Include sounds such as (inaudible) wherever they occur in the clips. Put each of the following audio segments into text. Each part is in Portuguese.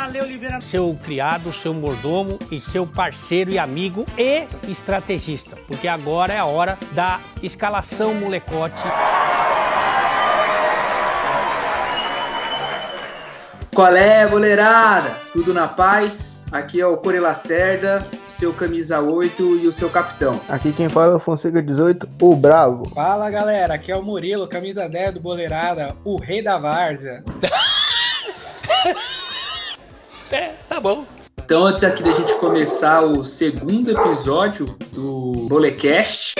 Ale Oliveira. Seu criado, seu mordomo e seu parceiro e amigo e estrategista. Porque agora é a hora da escalação molecote. Qual é, boleirada? Tudo na paz? Aqui é o Core Lacerda, seu camisa 8 e o seu capitão. Aqui quem fala é o Fonseca 18, o Bravo. Fala galera, aqui é o Murilo, camisa 10 do Boleirada, o rei da várzea. (laughs) tá bom. Então, antes aqui da gente começar o segundo episódio do Bolecast.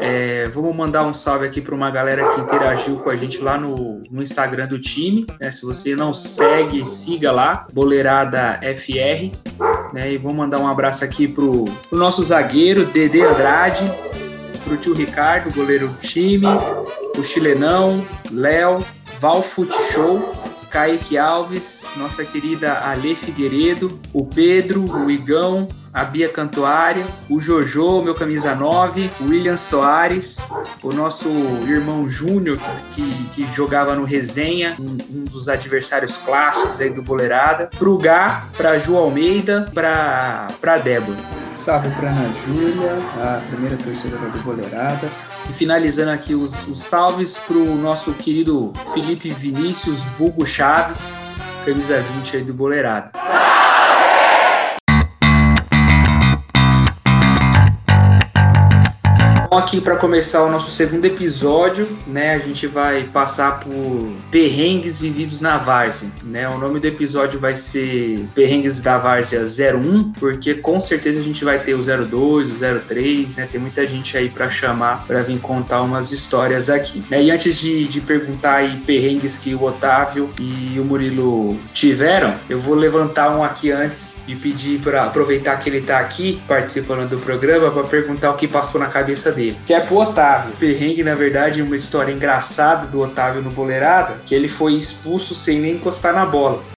É, vamos mandar um salve aqui para uma galera que interagiu com a gente lá no, no Instagram do time. Né? Se você não segue, siga lá, Boleirada FR. Né? E vou mandar um abraço aqui pro, pro nosso zagueiro, Dede Andrade, pro tio Ricardo, goleiro do time, o Chilenão, Léo, Val Fute Show, Kaique Alves, nossa querida Ale Figueiredo, o Pedro, o Igão, a Bia Cantuário, o Jojo, meu camisa 9, o William Soares, o nosso irmão Júnior, que, que jogava no Resenha, um, um, dos adversários clássicos aí do Boleirada, pro Gá, pra Ju Almeida, pra, pra Débora. Salve pra Ana Júlia, a primeira torcedora do Boleirada. E finalizando aqui os, os salves pro nosso querido Felipe Vinícius, vulgo Chaves, camisa 20 aí do Boleirada. Aqui para começar o nosso segundo episódio, né? A gente vai passar por perrengues vividos na várzea, né? O nome do episódio vai ser Perrengues da Várzea 01, porque com certeza a gente vai ter o 02, o 03, né? Tem muita gente aí para chamar para vir contar umas histórias aqui. Né? E antes de, de perguntar aí perrengues que o Otávio e o Murilo tiveram, eu vou levantar um aqui antes e pedir para aproveitar que ele tá aqui participando do programa para perguntar o que passou na cabeça dele dele, que é pro Otávio. Perrengue, na verdade, é uma história engraçada do Otávio no Boleirada, que ele foi expulso sem nem encostar na bola.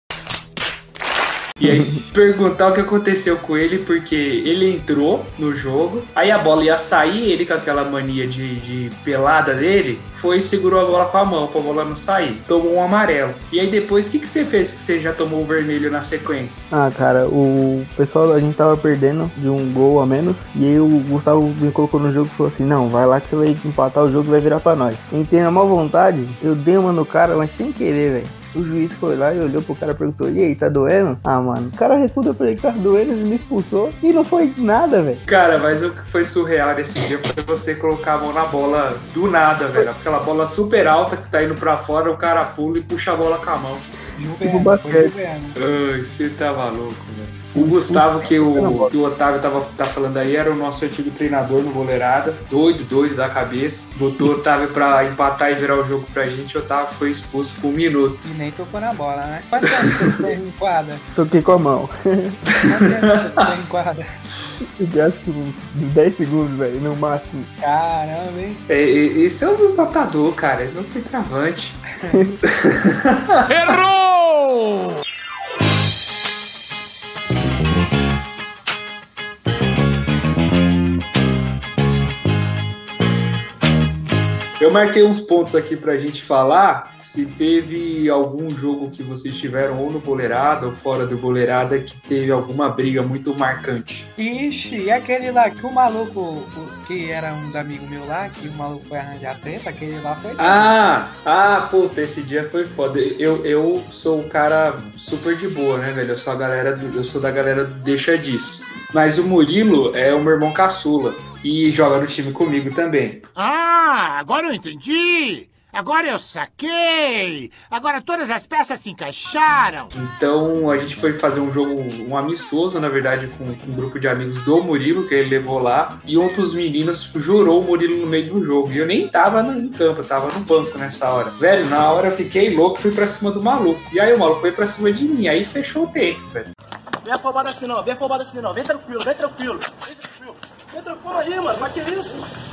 E aí perguntar o que aconteceu com ele, porque ele entrou no jogo, aí a bola ia sair, ele com aquela mania de, de pelada dele, foi e segurou a bola com a mão pra bola não sair. Tomou um amarelo. E aí depois, o que, que você fez que você já tomou o vermelho na sequência? Ah, cara, o pessoal, a gente tava perdendo de um gol a menos, e aí o Gustavo me colocou no jogo e falou assim, não, vai lá que você vai empatar o jogo vai virar pra nós. Entrei na má vontade, eu dei uma no cara, mas sem querer, velho. O juiz foi lá e olhou pro cara e perguntou: E aí, tá doendo? Ah, mano. O cara respondeu pra ele que tá doendo, ele me expulsou e não foi nada, velho. Cara, mas o que foi surreal nesse dia foi você colocar a mão na bola do nada, velho. Aquela bola super alta que tá indo pra fora, o cara pula e puxa a bola com a mão. Juverno, foi Juverno. Ai, você tá maluco, velho. O Gustavo, que o, que o Otávio tava, tá falando aí, era o nosso antigo treinador no Boleirada. Doido, doido da cabeça. Botou o Otávio pra empatar e virar o jogo pra gente. O Otávio foi expulso por um minuto. E nem tocou na bola, né? Quanto tempo você em quadra? (laughs) Toquei com a mão. Quanto tempo você em quadra? Eu acho que uns 10 segundos, velho, no máximo. Caramba, hein? É, esse é o matador, cara. Não se travante. Errou! Eu marquei uns pontos aqui pra gente falar se teve algum jogo que vocês tiveram ou no Boleirada ou fora do Boleirada que teve alguma briga muito marcante. Ixi, e aquele lá que o maluco, que era uns amigos meus lá, que o maluco foi arranjar treta, aquele lá foi. Ah, ah, puta, esse dia foi foda. Eu, eu sou um cara super de boa, né, velho? Eu sou a galera do, eu sou da galera do deixa disso. Mas o Murilo é o meu irmão caçula e joga no time comigo também. Ah, agora eu entendi! Agora eu saquei! Agora todas as peças se encaixaram! Então a gente foi fazer um jogo, um amistoso, na verdade, com, com um grupo de amigos do Murilo, que ele levou lá, e um dos meninos jurou o Murilo no meio do jogo. E eu nem tava no campo, eu tava no banco nessa hora. Velho, na hora eu fiquei louco fui pra cima do maluco. E aí o maluco foi pra cima de mim, aí fechou o tempo, velho. Vem afobado assim não, vem afobado assim não, vem tranquilo, vem tranquilo. Tranquilo aí, mano, mas que isso?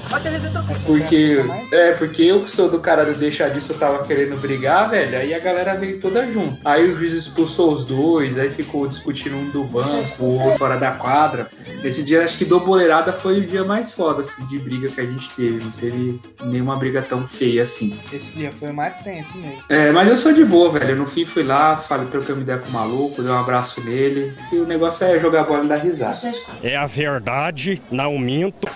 Porque, é, porque eu que sou do cara do deixar disso, eu tava querendo brigar, velho. Aí a galera veio toda junto. Aí o juiz expulsou os dois, aí ficou discutindo um do banco, o outro fora da quadra. Esse dia, acho que do boleirada foi o dia mais foda, assim, de briga que a gente teve. Não teve nenhuma briga tão feia assim. Esse dia foi o mais tenso mesmo. É, mas eu sou de boa, velho. No fim fui lá, falei, troquei uma ideia com o maluco, dei um abraço nele. E o negócio é jogar bola e dar risada. É a verdade, não minto.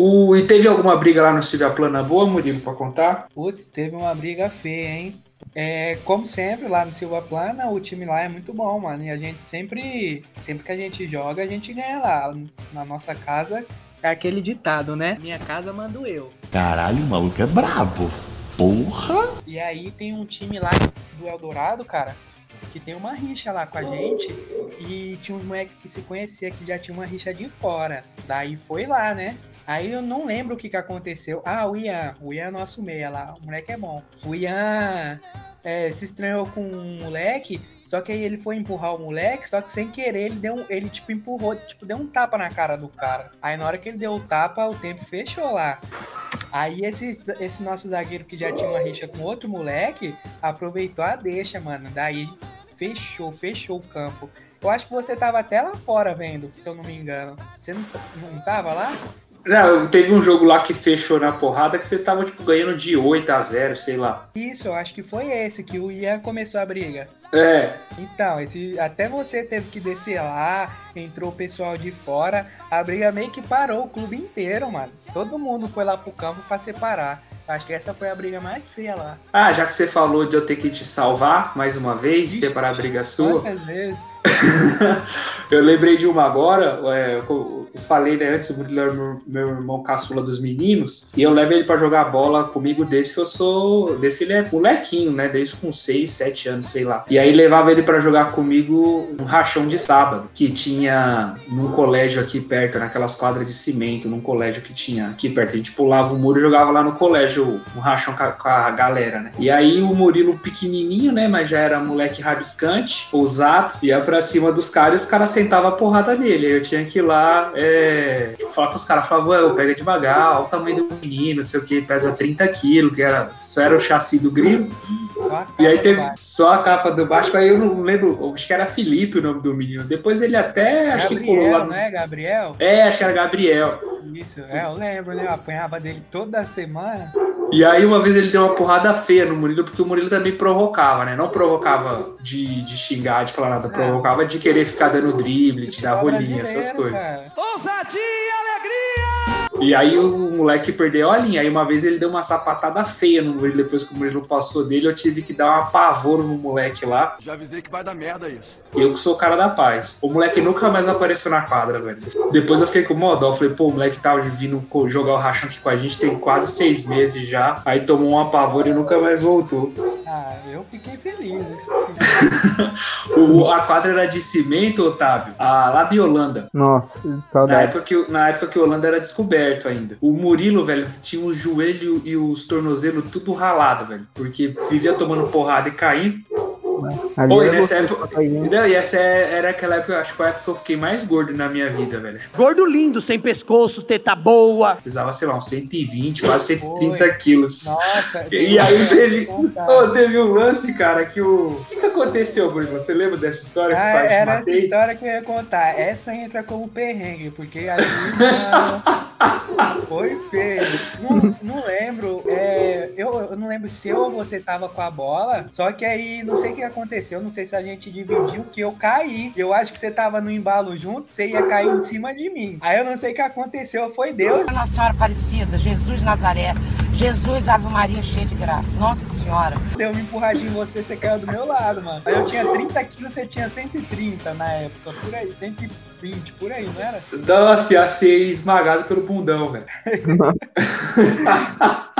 O, e teve alguma briga lá no Silvia Plana boa, Murilo, pra contar? Putz, teve uma briga feia, hein? É, como sempre, lá no Silva Plana, o time lá é muito bom, mano. E a gente sempre, sempre que a gente joga, a gente ganha lá. Na nossa casa, é aquele ditado, né? Minha casa mando eu. Caralho, o maluco é brabo. Porra! E aí tem um time lá do Eldorado, cara, que tem uma rixa lá com a gente. E tinha uns moleques que se conhecia que já tinha uma rixa de fora. Daí foi lá, né? Aí eu não lembro o que, que aconteceu. Ah, o Ian. O Ian é nosso meia lá. O moleque é bom. O Ian é, se estranhou com um moleque. Só que aí ele foi empurrar o moleque, só que sem querer ele deu, ele tipo empurrou, tipo deu um tapa na cara do cara. Aí na hora que ele deu o tapa, o tempo fechou lá. Aí esse, esse nosso zagueiro que já tinha uma rixa com outro moleque, aproveitou a deixa, mano. Daí fechou, fechou o campo. Eu acho que você tava até lá fora vendo, se eu não me engano. Você não, não tava lá? Não, teve um jogo lá que fechou na porrada que vocês estavam, tipo, ganhando de 8 a 0 sei lá. Isso, eu acho que foi esse, que o Ian começou a briga. É. Então, esse, até você teve que descer lá, entrou o pessoal de fora, a briga meio que parou o clube inteiro, mano. Todo mundo foi lá pro campo pra separar. Acho que essa foi a briga mais feia lá. Ah, já que você falou de eu ter que te salvar mais uma vez, Ixi, separar a briga sua. Vezes? (laughs) eu lembrei de uma agora, é, eu, falei né, antes, é meu, meu irmão caçula dos meninos, e eu levo ele pra jogar bola comigo desde que eu sou. Desde que ele é molequinho, né? Desde com 6, 7 anos, sei lá. E aí levava ele pra jogar comigo um rachão de sábado, que tinha num colégio aqui perto, naquelas quadras de cimento, num colégio que tinha aqui perto. A gente pulava o muro e jogava lá no colégio um rachão com a, galera, né? E aí o Murilo pequenininho, né? Mas já era moleque rabiscante, ousado, ia pra cima dos caras e os caras sentavam a porrada nele. Aí eu tinha que ir lá é, falar com os caras, falava, "Ué, pega devagar, olha o tamanho do menino, não sei o que, pesa 30 quilos, que era, isso era o chassi do grilo. Só E aí teve só a capa do baixo, aí eu não lembro, acho que era Felipe o nome do menino. Depois ele até, acho que colou lá. Gabriel, no- né? Gabriel? É, acho que era Gabriel. Isso, é, eu lembro, né? Eu apanhava dele toda semana. E aí uma vez ele deu uma porrada feia no Murilo, porque o Murilo também provocava, né? Não provocava de, de xingar, de falar nada, provocava de querer ficar dando drible, de dar rolinha, essas coisas. cara. E aí o moleque perdeu a linha. Aí uma vez ele deu uma sapatada feia no Murilo, depois que o Murilo passou dele, eu tive que dar uma pavoro no moleque lá. Já avisei que vai dar merda isso. Eu que sou o cara da paz. O moleque nunca mais apareceu na quadra, velho. Depois eu fiquei com mó dó. Falei, pô, o moleque tava vindo co- jogar o rachão aqui com a gente tem quase seis meses já. Aí tomou um apavoro e nunca mais voltou. Ah, eu fiquei feliz, isso sim. (laughs) O, a quadra era de cimento, Otávio, a, lá de Holanda. Nossa, Na saudade. época, que, o- na época que Holanda era descoberto ainda. O Murilo, velho, tinha os joelhos e os tornozelos tudo ralado, velho. Porque vivia tomando porrada e caindo. Ali Oi, nessa época. Não, e essa é- era aquela época, acho que foi a época que eu fiquei mais gordo na minha vida, velho. Gordo lindo, sem pescoço, teta boa. Pesava, sei lá, uns 120, quase 130 quilos. Nossa. E aí teve, oh, teve um lance, cara, que o. O que, que aconteceu, Bruno? Você lembra dessa história que Ah, o pai te era essa história que eu ia contar. Essa entra como perrengue, porque ali, (laughs) foi feio. Não, não lembro. é, eu, eu não lembro se eu ou você tava com a bola. Só que aí, não sei o que aconteceu. Não sei se a gente dividiu, que eu caí. Eu acho que você tava no embalo junto, você ia cair em cima de mim. Aí eu não sei o que aconteceu. Foi Deus. Nossa Senhora Aparecida, Jesus Nazaré, Jesus Ave Maria cheia de graça. Nossa Senhora. Deu uma empurradinha em você, você caiu do meu lado, mano. Aí eu tinha 30 quilos, você tinha 130 na época. Por aí, 120, por aí, não era? Nossa, ia ser esmagado pelo bundão, velho. (laughs)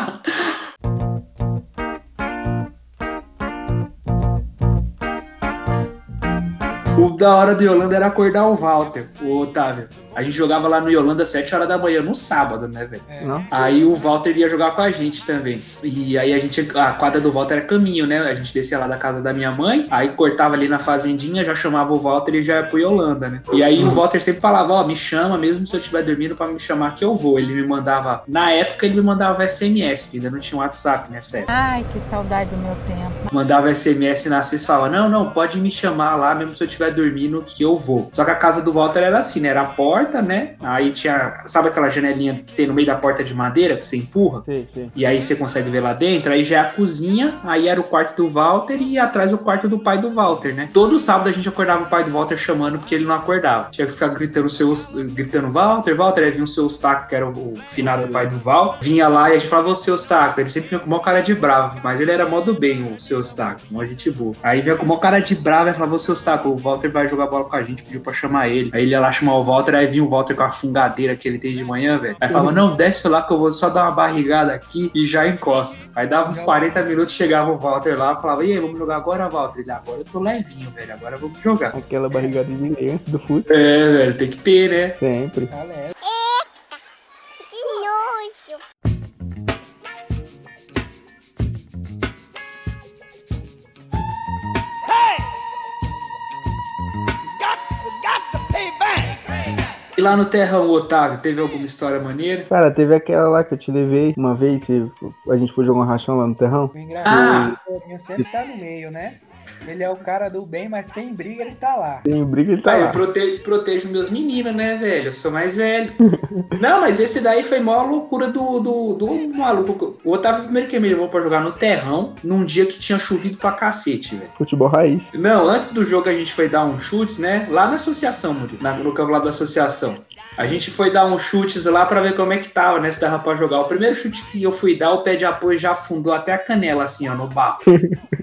O da hora de Holanda era acordar o Walter, o Otávio. A gente jogava lá no Yolanda às 7 horas da manhã, no sábado, né, velho? É. Aí o Walter ia jogar com a gente também. E aí a gente, a quadra do Walter era caminho, né? A gente descia lá da casa da minha mãe, aí cortava ali na fazendinha, já chamava o Walter e já ia pro Yolanda, né? E aí o Walter sempre falava, ó, me chama, mesmo se eu estiver dormindo, pra me chamar que eu vou. Ele me mandava, na época ele me mandava SMS, porque ainda não tinha WhatsApp nessa época. Ai, que saudade do meu tempo. Mandava SMS na sexta e falava, não, não, pode me chamar lá, mesmo se eu estiver dormindo, que eu vou. Só que a casa do Walter era assim, né? Era a porta, né? Aí tinha, sabe aquela janelinha que tem no meio da porta de madeira, que você empurra? Sei, sei. E aí você consegue ver lá dentro, aí já é a cozinha, aí era o quarto do Walter e atrás o quarto do pai do Walter, né? Todo sábado a gente acordava o pai do Walter chamando porque ele não acordava. Tinha que ficar gritando seus, gritando Walter, Walter, aí vinha o seu Eustáquio, que era o, o finado pai do Val, vinha lá e a gente falava, ô seu Eustáquio, ele sempre vinha com o maior cara de bravo, mas ele era mó do bem, o seu Eustáquio, mó gente boa. Aí vinha com o maior cara de bravo e falava, ô seu Eustáquio, o Walter vai jogar bola com a gente, pediu pra chamar ele. Aí ele ia lá chamar o Walter, aí vinha o Walter com a fungadeira que ele tem de manhã, velho. Aí falava, não, desce lá que eu vou só dar uma barrigada aqui e já encosto. Aí dava uns 40 minutos, chegava o Walter lá, falava, e aí, vamos jogar agora, Walter? Ele, agora eu tô levinho, velho, agora vamos jogar. Aquela barrigada de antes do fute. É, velho, tem que ter, né? Sempre. Galera. E lá no Terrão, Otávio, teve alguma história maneira? Cara, teve aquela lá que eu te levei uma vez, que a gente foi jogar um rachão lá no terrão. O engraçado é que o Torinho sempre tá no meio, né? Ele é o cara do bem, mas tem briga, ele tá lá. Tem briga e tá Ah, eu lá. prote- protejo meus meninos, né, velho? Eu sou mais velho. (laughs) Não, mas esse daí foi maior loucura do, do, do maluco. O Otávio primeiro que me levou pra jogar no terrão, num dia que tinha chovido pra cacete, velho. Futebol raiz. Não, antes do jogo a gente foi dar uns chutes, né? Lá na associação, Murilo, na- no campo lá da associação. A gente foi dar uns chutes lá pra ver como é que tava, né? Se dava pra jogar. O primeiro chute que eu fui dar, o pé de apoio já afundou até a canela, assim, ó, no barro. (laughs)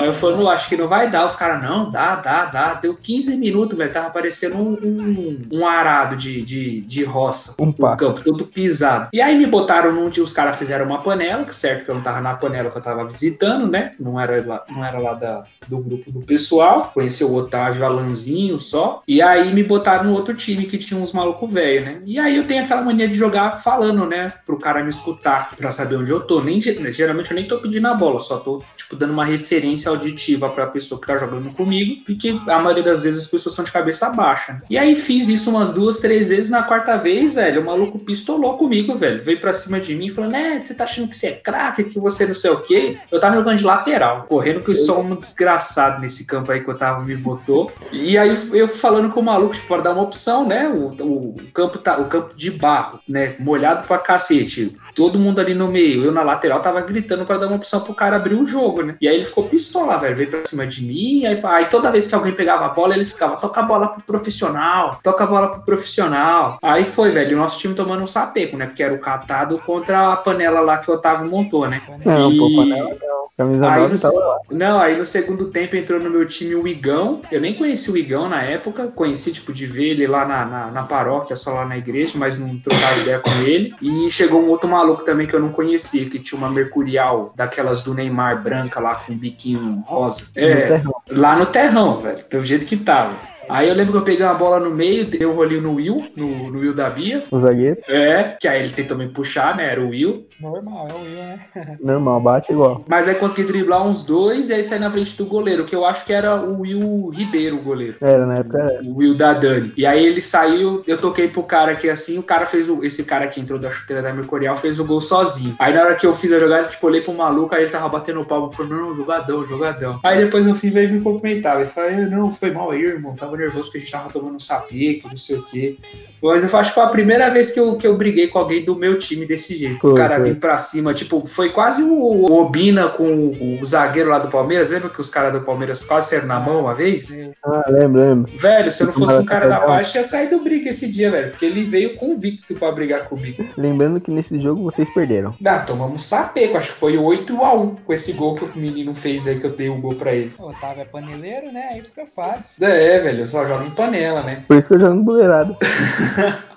Aí eu falei, não, acho que não vai dar. Os caras, não, dá, dá, dá. Deu 15 minutos, velho. Tava parecendo um, um, um arado de, de, de roça. Um pato. campo todo pisado. E aí me botaram num. Os caras fizeram uma panela, que certo que eu não tava na panela que eu tava visitando, né? Não era lá, não era lá da, do grupo do pessoal. Conheci o Otávio Alanzinho só. E aí me botaram no outro time que tinha uns malucos velho, né? E aí eu tenho aquela mania de jogar falando, né? Pro cara me escutar, pra saber onde eu tô. Nem, geralmente eu nem tô pedindo a bola, só tô, tipo, dando uma referência auditiva pra pessoa que tá jogando comigo, porque a maioria das vezes as pessoas estão de cabeça baixa. E aí fiz isso umas duas, três vezes. Na quarta vez, velho, o maluco pistolou comigo, velho. Veio pra cima de mim falando, né, você tá achando que você é craque, que você não sei o quê. Eu tava jogando de lateral, correndo que eu sou um desgraçado nesse campo aí que o Otávio me botou. E aí eu falando com o maluco, tipo, para dar uma opção, né? O, o, o campo tá, o campo de barro, né? Molhado pra cacete. Todo mundo ali no meio, eu na lateral tava gritando pra dar uma opção pro cara abrir o jogo, né? E aí ele ficou pistola, velho. Veio pra cima de mim, aí, aí toda vez que alguém pegava a bola, ele ficava, toca a bola pro profissional, toca a bola pro profissional. Aí foi, velho, o nosso time tomando um sapeco, né? Porque era o catado contra a panela lá que o Otávio montou, né? Não, E- pô, panela não. Camisa Aí 9 no, lá. não, aí no segundo tempo entrou no meu time o Igão. Eu nem conheci o Igão na época. Conheci, tipo, de ver ele lá na, na, na paróquia, só lá na igreja, mas não trocava ideia com ele. E chegou um outro maluco também que eu não conhecia, que tinha uma Mercurial daquelas do Neymar branca lá com um biquinho rosa. No É, terrão. lá no terrão, velho, pelo jeito que tava. Aí eu lembro que eu peguei uma bola no meio, dei um rolinho no Will, no, no Will da Bia. O zagueiro. É, que aí ele tentou me puxar, né? Era o Will. Normal, é o Will, né? (laughs) Normal, bate igual. Mas aí consegui driblar uns dois e aí saí na frente do goleiro, que eu acho que era o Will Ribeiro, o goleiro. Era, na época era. O Will da Dani. E aí ele saiu, eu toquei pro cara aqui assim, o cara fez o. Esse cara que entrou da chuteira da Mercurial fez o gol sozinho. Aí na hora que eu fiz a jogada, tipo, olhei pro maluco, aí ele tava batendo palma, falou, não, jogadão, jogadão. Aí depois no fim veio me cumprimentar. Ele falou, "Ah, não, foi mal aí, irmão. Tava nervoso porque a gente tava tomando um sapeco, não sei o quê. Mas eu acho que foi a primeira vez que eu, que eu briguei com alguém do meu time desse jeito. Foi, o cara foi. vir pra cima, tipo, foi quase o, o Obina com o, o zagueiro lá do Palmeiras. Lembra que os caras do Palmeiras quase saíram na mão uma vez? Ah, lembro, lembro. Velho, se eu não fosse um cara da Legal. paz, tinha saído briga esse dia, velho. Porque ele veio convicto pra brigar comigo. Lembrando que nesse jogo vocês perderam. Ah, tomamos um sapeco, acho que foi 8x1 com esse gol que o menino fez aí, que eu dei o gol pra ele. O Otávio é paneleiro, né? Aí fica fácil. É, velho, eu só jogo em panela, né? Por isso que eu jogo no buleirado. (laughs)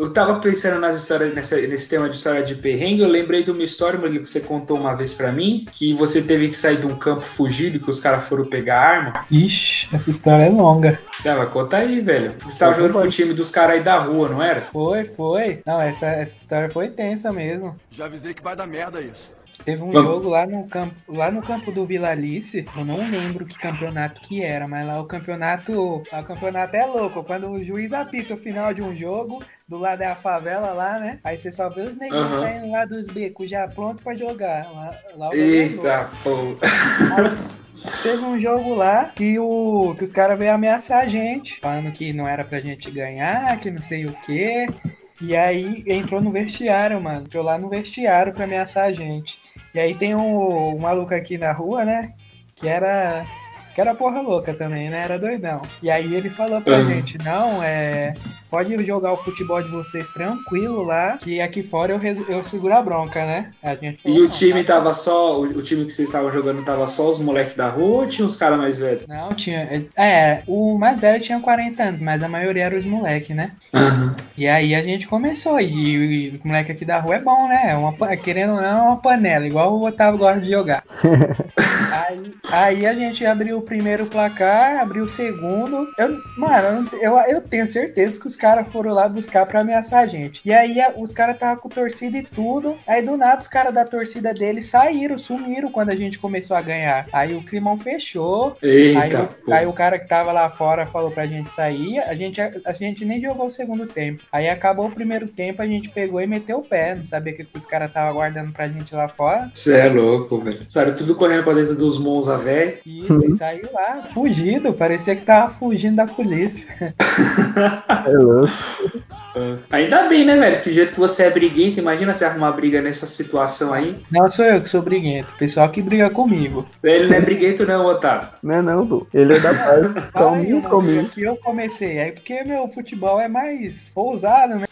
eu tava pensando nas histórias, nessa, nesse tema de história de perrengue, eu lembrei de uma história, Murilo, que você contou uma vez pra mim, que você teve que sair de um campo fugido e que os caras foram pegar arma. Ixi, essa história é longa. Ah, mas conta aí, velho. Você tava jogando com o time dos caras aí da rua, não era? Foi, foi. Não, essa, essa história foi tensa mesmo. Já avisei que vai dar merda isso. Teve um jogo lá no campo, lá no campo do Vila Alice. Eu não lembro que campeonato que era, mas lá o campeonato, lá o campeonato é louco. Quando o juiz apita o final de um jogo, do lado é a favela lá, né? Aí você só vê os neguinhos Aham. saindo lá dos becos já pronto pra jogar. Lá, lá é. Eita, pô. Teve um jogo lá que, o, que os caras veio ameaçar a gente, falando que não era pra gente ganhar, que não sei o quê. E aí entrou no vestiário, mano. Entrou lá no vestiário pra ameaçar a gente. E aí tem um, um maluco aqui na rua, né? Que era. Que era porra louca também, né? Era doidão. E aí ele falou pra Uhum. gente, não, é. Pode jogar o futebol de vocês tranquilo lá, que aqui fora eu, eu seguro a bronca, né? A gente E o "Não, time tá tava só. O, o time que vocês estavam jogando tava só os moleques da rua ou tinha os caras mais velhos? Não, tinha. É, o mais velho tinha 40 anos, mas a maioria era os moleques, né? E aí a gente começou. E, e os moleques aqui da rua é bom, né? É uma, querendo ou não, é uma panela, igual o Otávio gosta de jogar. (laughs) aí, aí a gente abriu o primeiro placar, abriu o segundo. Eu, mano, eu, eu tenho certeza que os caras foram lá buscar pra ameaçar a gente. E aí a- os caras estavam com torcida e tudo. Aí do nada os caras da torcida deles saíram, sumiram quando a gente começou a ganhar. Aí o climão fechou. Aí, Eita, o- pô. aí o cara que tava lá fora falou pra gente sair, a gente, a, gente nem jogou o segundo tempo. Aí acabou o primeiro tempo, a gente pegou e meteu o pé. Não sabia o que que os caras estavam aguardando pra gente lá fora. Você é louco, velho. Saíram tudo correndo pra dentro dos Monza, velho. Isso, e saiu lá, fugido. Parecia que tava fugindo da polícia. É (laughs) louco. Ainda bem, né, velho? Que do jeito que você é briguento, imagina você arrumar briga nessa situação aí. Não sou eu que sou briguento, o pessoal que briga comigo. Ele não é briguento, não, Otávio. Não é não, pô. Ele é da paz. (laughs) Calminho, calminho. que eu comecei. Aí porque meu futebol é mais ousado, né?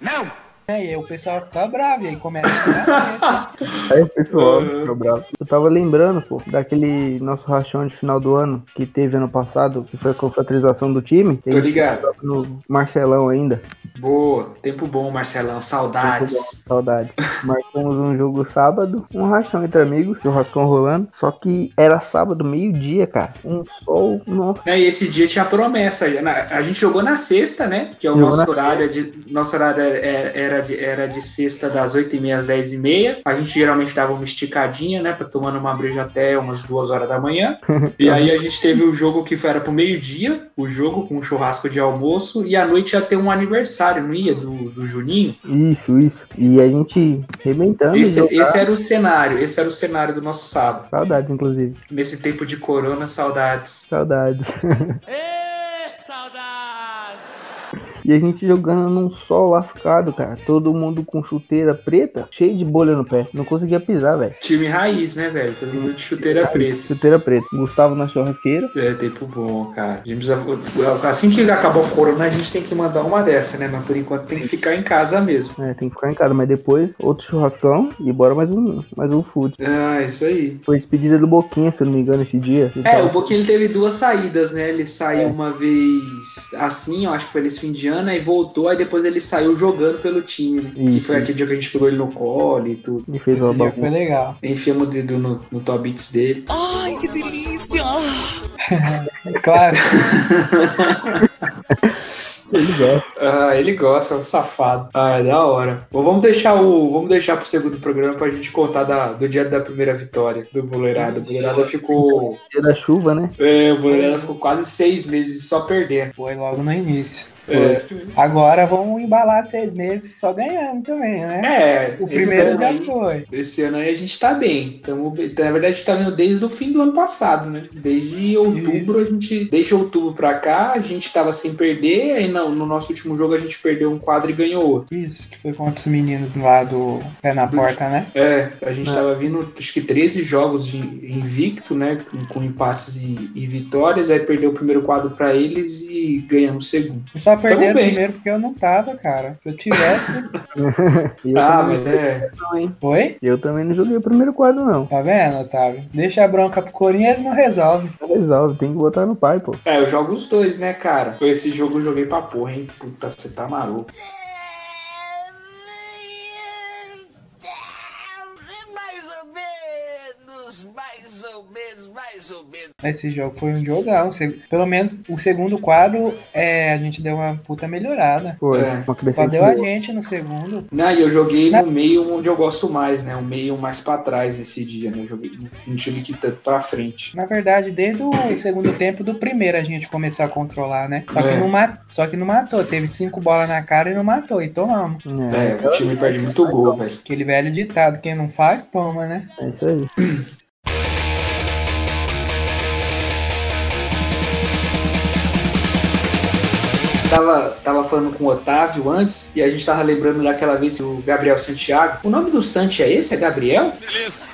Não! E aí o pessoal fica bravo e aí começa a (laughs) Aí, pessoal, Uhum. ficou bravo. Eu tava lembrando, pô, daquele nosso rachão de final do ano que teve ano passado, que foi a confraternização do time. Tô ligado. No Marcelão ainda. Boa. Tempo bom, Marcelão. Saudades. Saudades. (laughs) Marcamos um jogo sábado, um rachão entre amigos, churrascão rolando. Só que era sábado, meio-dia, cara. Um sol, nossa. É, E esse dia tinha promessa. A gente jogou na sexta, né? Que é o Jogou nosso horário. De, nosso horário era, era, de, era de sexta das 8h30 às 10h30. A gente geralmente dava uma esticadinha, né? Pra tomando uma breja até umas duas horas da manhã. (laughs) E aí a gente teve o jogo que foi, era pro meio-dia, o jogo com um churrasco de almoço. E à noite ia ter um aniversário, não ia? Do, do Juninho. Isso, isso. E a gente rebentando. Esse, jogar. esse era o cenário. Esse era o cenário do nosso sábado. Saudades, inclusive. Nesse tempo de corona, saudades. Saudades. (laughs) E a gente jogando num sol lascado, cara. Todo mundo com chuteira preta, cheio de bolha no pé. Não conseguia pisar, velho. Time raiz, né, velho? Todo mundo de chuteira preta. Chuteira preta. Gustavo na churrasqueira. É, tempo bom, cara. A gente precisa- assim que acabar o corona, a gente tem que mandar uma dessa, né? Mas por enquanto tem que ficar em casa mesmo. É, tem que ficar em casa, mas depois outro churrascão e bora mais um, mais um food. Ah, isso aí. Foi despedida do Boquinha, se eu não me engano, esse dia. É, tava- o Boquinha ele teve duas saídas, né? Ele saiu É. uma vez assim, eu acho que foi nesse fim de ano, aí voltou, aí depois ele saiu jogando pelo time, né? Que foi aquele dia que a gente pegou ele no colo e tudo. Ele fez Esse uma dia bagunça. foi legal. Enfiamos o dedo no, no top beats dele. (laughs) Claro. (laughs) Ele gosta. Ah, ele gosta, é um safado. Ah, é da hora. Bom, vamos deixar o. Vamos deixar pro segundo programa pra gente contar da, do dia da primeira vitória do Boleirada. O Boleirada ficou. Dia da chuva, né? É, o Boleirada ficou quase seis meses só perdendo. Foi logo no início. É, Agora vamos embalar seis meses só ganhando também, né? é O primeiro já foi. Esse ano aí a gente tá bem. Tamo, na verdade, a gente tá vendo desde o fim do ano passado, né? Desde outubro, Isso. a gente. Desde outubro pra cá, a gente tava sem perder. Aí no, no nosso último jogo a gente perdeu um quadro e ganhou outro. Isso, que foi contra os meninos lá do Pé na Porta, né? É, a gente É. tava vindo, acho que 13 jogos de invicto, né? Com, com empates e, e vitórias. Aí perdeu o primeiro quadro pra eles e ganhamos o segundo. Só perderam bem. primeiro porque eu não tava, cara. Se eu tivesse. (laughs) Eu, Ah, também, mas é. Oi? eu também não joguei o primeiro quadro, não. Tá vendo, Otávio? Deixa a bronca pro Corinha, ele não resolve. Resolve, tem que botar no pai, pô. É, eu jogo os dois, né, cara? Foi esse jogo eu joguei pra porra, hein? Puta, você tá maluco. Esse jogo foi um jogão. Pelo menos o segundo quadro, é, a gente deu uma puta melhorada. Pô, É. crescente Valeu a gente no segundo. Não, e eu joguei Na- no meio onde eu gosto mais, né? O meio mais pra trás nesse dia, né? Eu joguei, não tive que ir tanto pra frente. Na verdade, desde o segundo tempo do primeiro a gente começou a controlar, né? Só que, É. não, ma- só que não matou. Teve cinco bolas na cara e não matou. E tomamos. É, o time perde muito gol, velho. Aquele velho ditado, quem não faz, toma, né? É isso aí. (clears throat) Tava, tava falando com o Otávio antes e a gente tava lembrando daquela vez que o Gabriel Santiago. O nome do Santi é esse? É Gabriel? Beleza.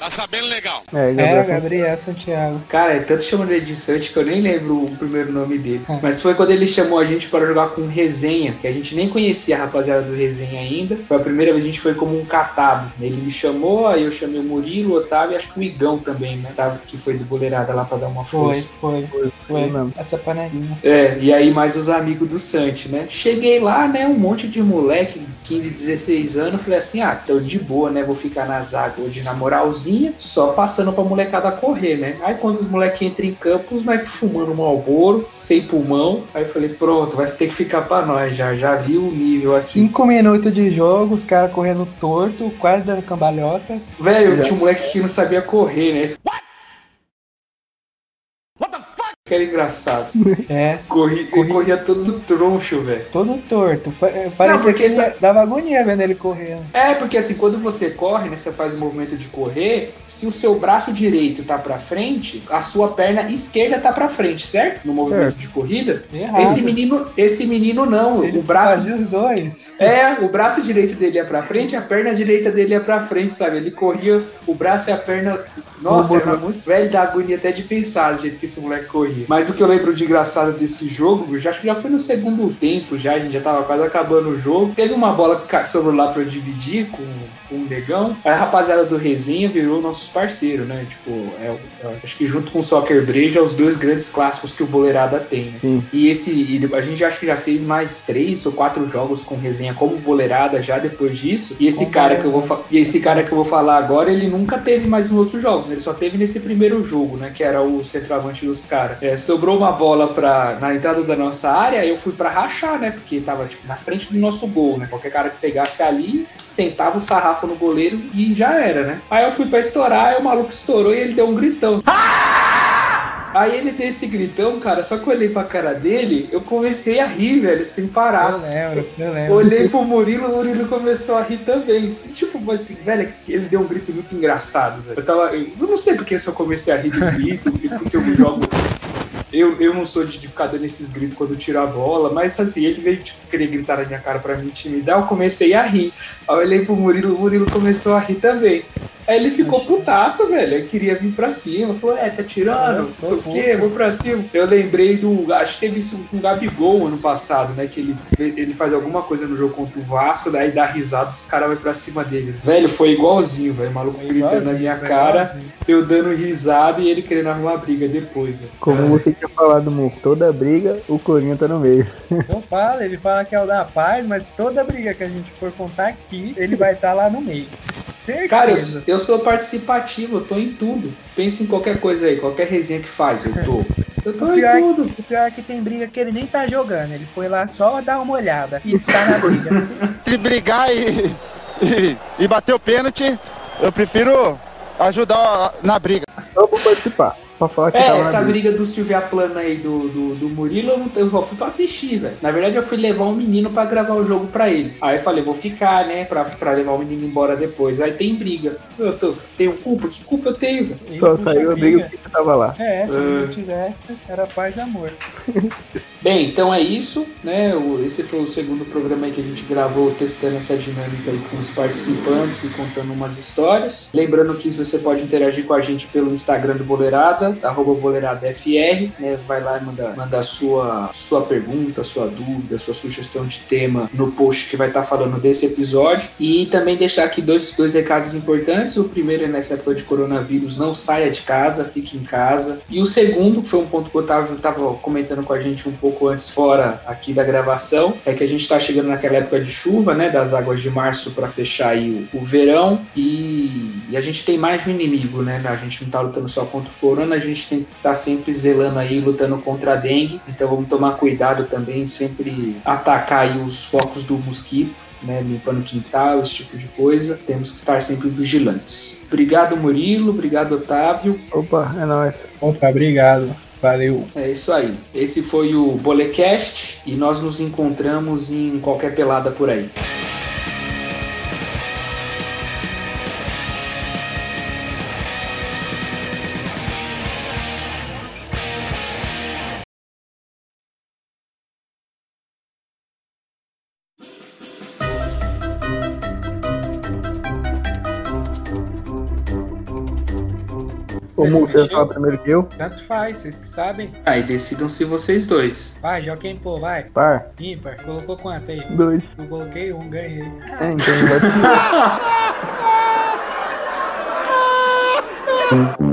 Tá sabendo legal. É, É, Gabriel. Gabriel Santiago. Cara, é tanto chamando ele de Santi que eu nem lembro o primeiro nome dele. Hum. Mas foi quando ele chamou a gente para jogar com resenha, que a gente nem conhecia a rapaziada do resenha ainda. Foi a primeira vez que a gente foi como um catado. Ele me chamou, aí eu chamei o Murilo, o Otávio e acho que o Igão também, né? Otávio, que foi do goleirada lá pra dar uma Foi, força. foi, foi. Foi mesmo. Essa panelinha. É, e aí mais os amigos do Santi, né? Cheguei lá, né? Um monte de moleque, 15, 16 anos. Falei assim: ah, tô de boa, né? Vou ficar na zaga hoje na moralzinha, só passando pra molecada correr, né? Aí quando os moleques entram em campo, os moleques fumando um alboro, sem pulmão. Aí eu falei: pronto, vai ter que ficar pra nós já. Já vi o nível aqui. Cinco minutos de jogo, os caras correndo torto, quase dando cambalhota. Velho, tinha um moleque que não sabia correr, né? Que era engraçado. (laughs) É, Corri, Corri- corria todo troncho, velho. todo torto. É, Parecia que essa- ele dava agonia vendo ele correndo. É, porque assim, quando você corre, né, você faz o movimento de correr, se o seu braço direito tá pra frente, a sua perna esquerda tá pra frente, certo? No movimento Certo. de corrida. Errado. Esse menino, esse menino não, ele o braço fazia os dois. é, o braço direito dele ia pra frente, a perna direita dele ia pra frente, sabe? Ele corria o braço e a perna. Nossa, era muito velho da agonia até de pensar do jeito que esse moleque corria. Mas o que eu lembro de engraçado desse jogo, já acho que já foi no segundo tempo, já, a gente já tava quase acabando o jogo. Teve uma bola que sobrou lá pra eu dividir com, com o negão. Aí a rapaziada do resenha virou nossos parceiros, né? Tipo, é, é, acho que junto com o Soccer Breja, é os dois grandes clássicos que o Boleirada tem, né? E esse, e a gente acho que já fez mais três ou quatro jogos com resenha como boleirada já depois disso. E esse cara que eu vou e esse cara que eu vou falar agora, ele nunca teve mais nos outros jogos, né? ele só teve nesse primeiro jogo, né, que era o centroavante dos caras. É, sobrou uma bola para na entrada da nossa área, eu fui pra rachar, né? Porque tava tipo na frente do nosso gol, né? Qualquer cara que pegasse ali, sentava o sarrafo no goleiro e já era, né? Aí eu fui pra estourar, aí o maluco estourou e ele deu um gritão. Aí ele deu esse gritão, cara, só que eu olhei pra cara dele, eu comecei a rir, velho, sem parar. Eu lembro, eu lembro. Olhei pro Murilo, o Murilo começou a rir também. Tipo, mas, velho, ele deu um grito muito engraçado, velho. Eu tava. Eu não sei porque se eu comecei a rir do grito, porque eu jogo. Eu, eu não sou de ficar dando esses gritos quando eu tiro a bola, mas assim, ele veio tipo, querer gritar na minha cara pra me intimidar, eu comecei a rir. Aí eu olhei pro Murilo, o Murilo começou a rir também. Aí ele ficou putaço, velho. Ele queria vir pra cima. Falou, é, tá tirando, não sei o quê, vou pra cima. Eu lembrei do. Acho que teve isso com o Gabigol ano passado, né? Que ele, ele faz alguma coisa no jogo contra o Vasco, daí dá risada, os caras vão pra cima dele. Velho, foi igualzinho, velho. O maluco gritando na minha cara, igualzinho. eu dando risada e ele querendo arrumar briga depois, velho. Como você tinha falado, Mu, toda briga, o Corinha tá no meio. Eu (laughs) falo, ele fala que é o da paz, mas toda briga que a gente for contar aqui, ele vai estar lá no meio. Certeza. Cara, eu, eu sou participativo, eu tô em tudo. Pensa em qualquer coisa aí, qualquer resenha que faz, eu tô. Eu tô O em pior, é tudo. que, o pior é que tem briga que ele nem tá jogando. Ele foi lá só dar uma olhada e tá na briga. (laughs) Entre brigar e, e, e bater o pênalti, eu prefiro ajudar na briga. Só vou participar. Pra falar que É, tava essa na briga. briga do Silvia Plana aí do, do, do Murilo, eu, não, eu fui pra assistir, velho. Na verdade, eu fui levar um menino pra gravar o jogo pra eles. Aí eu falei, vou ficar, né, pra, pra levar o menino embora depois. Aí tem briga. Eu tô, tenho culpa? Que culpa eu tenho, velho? Só saiu a briga porque você tava lá. É, se É. não tivesse, era paz e amor. (laughs) Bem, então é isso, né? Esse foi o segundo programa aí que a gente gravou testando essa dinâmica aí com os participantes e contando umas histórias. Lembrando que você pode interagir com a gente pelo Instagram do Boleirada, arroba boleiradafr, né? Vai lá e manda, manda sua, sua pergunta, sua dúvida, sua sugestão de tema no post que vai estar tá falando desse episódio. E também deixar aqui dois, dois recados importantes. O primeiro é nessa época de coronavírus, não saia de casa, fique em casa. E o segundo, que foi um ponto que o Otávio estava comentando com a gente um pouco antes, fora aqui da gravação, é que a gente está chegando naquela época de chuva, né? Das águas de março para fechar aí o, o verão. E, e, a gente tem mais de um inimigo, né? A gente não está lutando só contra o corona, gente tem que estar tá sempre zelando aí, lutando contra a dengue. Então vamos tomar cuidado também, sempre atacar aí os focos do mosquito né, limpando quintal, esse tipo de coisa. Temos que estar sempre vigilantes. Obrigado, Murilo. Obrigado, Otávio. Opa, é nóis. Opa, obrigado. Valeu. É isso aí. Esse foi o Bolecast e nós nos encontramos em qualquer pelada por aí. Como você fala primeiro que eu? Tanto faz, vocês que sabem. Aí decidam-se vocês dois. Vai, joga quem pô, vai. Par. Ímpar. Colocou quanto aí? Dois. Eu coloquei um, ganhei. É, então vai. (laughs)